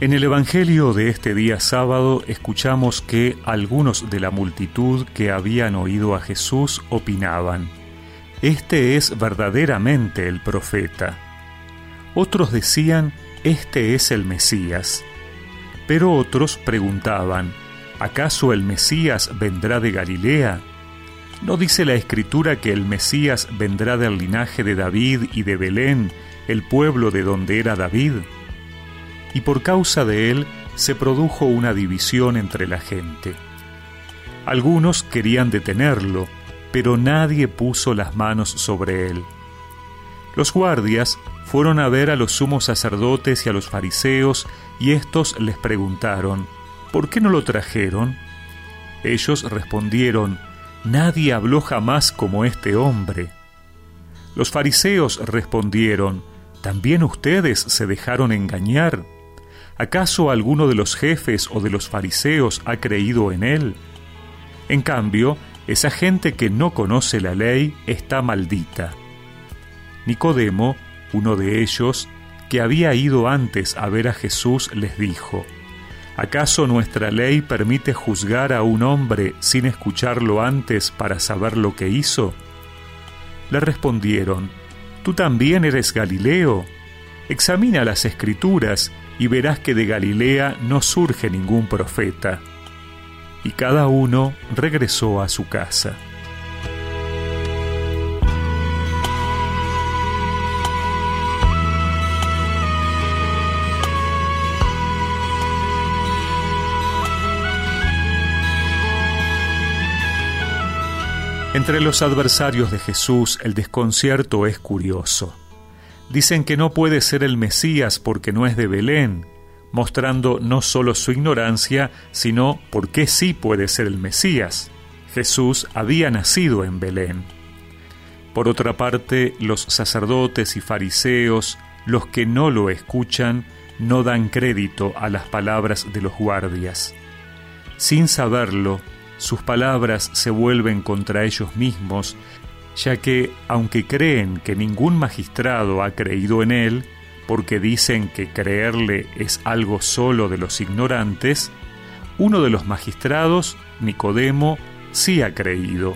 En el Evangelio de este día sábado escuchamos que algunos de la multitud que habían oído a Jesús opinaban, Este es verdaderamente el profeta. Otros decían, Este es el Mesías. Pero otros preguntaban, ¿acaso el Mesías vendrá de Galilea? ¿No dice la Escritura que el Mesías vendrá del linaje de David y de Belén, el pueblo de donde era David? Y por causa de él se produjo una división entre la gente. Algunos querían detenerlo, pero nadie puso las manos sobre él. Los guardias fueron a ver a los sumos sacerdotes y a los fariseos, y éstos les preguntaron, ¿por qué no lo trajeron? Ellos respondieron, Nadie habló jamás como este hombre. Los fariseos respondieron, ¿también ustedes se dejaron engañar? ¿Acaso alguno de los jefes o de los fariseos ha creído en él? En cambio, esa gente que no conoce la ley está maldita. Nicodemo, uno de ellos, que había ido antes a ver a Jesús, les dijo, ¿acaso nuestra ley permite juzgar a un hombre sin escucharlo antes para saber lo que hizo? Le respondieron, ¿tú también eres Galileo? Examina las escrituras y verás que de Galilea no surge ningún profeta. Y cada uno regresó a su casa. Entre los adversarios de Jesús el desconcierto es curioso. Dicen que no puede ser el Mesías porque no es de Belén, mostrando no solo su ignorancia, sino por qué sí puede ser el Mesías. Jesús había nacido en Belén. Por otra parte, los sacerdotes y fariseos, los que no lo escuchan, no dan crédito a las palabras de los guardias. Sin saberlo, sus palabras se vuelven contra ellos mismos ya que, aunque creen que ningún magistrado ha creído en él, porque dicen que creerle es algo solo de los ignorantes, uno de los magistrados, Nicodemo, sí ha creído,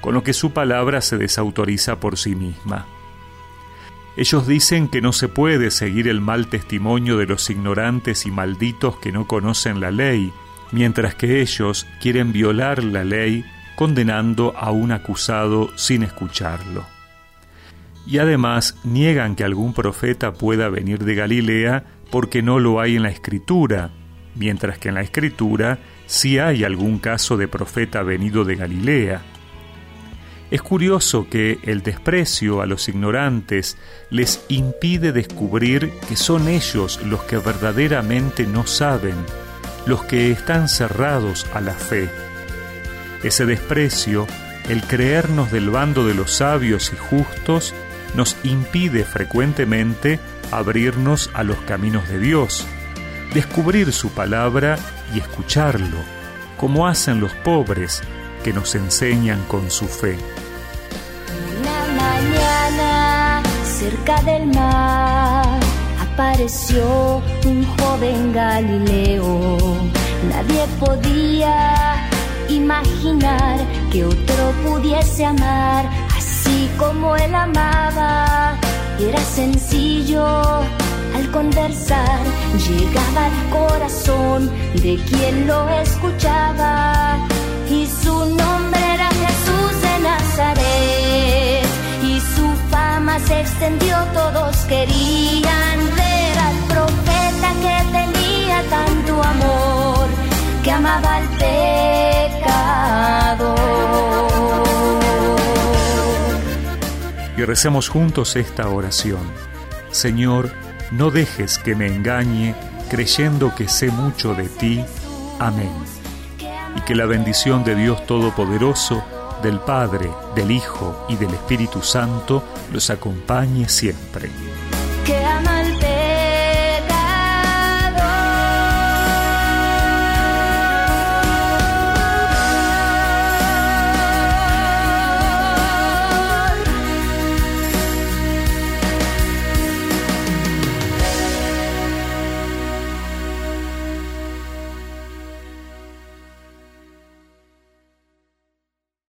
con lo que su palabra se desautoriza por sí misma. Ellos dicen que no se puede seguir el mal testimonio de los ignorantes y malditos que no conocen la ley, mientras que ellos quieren violar la ley condenando a un acusado sin escucharlo. Y además niegan que algún profeta pueda venir de Galilea porque no lo hay en la escritura, mientras que en la escritura sí hay algún caso de profeta venido de Galilea. Es curioso que el desprecio a los ignorantes les impide descubrir que son ellos los que verdaderamente no saben, los que están cerrados a la fe. Ese desprecio, el creernos del bando de los sabios y justos, nos impide frecuentemente abrirnos a los caminos de Dios, descubrir su palabra y escucharlo, como hacen los pobres que nos enseñan con su fe. Una mañana, cerca del mar, apareció un joven Galileo. Nadie podía imaginar que otro pudiese amar así como él amaba. Era sencillo al conversar, llegaba al corazón de quien lo escuchaba. Y su nombre era Jesús de Nazaret. Y su fama se extendió, todos querían ver al profeta que tenía tanto amor, que amaba al y recemos juntos esta oración. Señor, no dejes que me engañe creyendo que sé mucho de ti. Amén. Y que la bendición de Dios Todopoderoso, del Padre, del Hijo y del Espíritu Santo los acompañe siempre.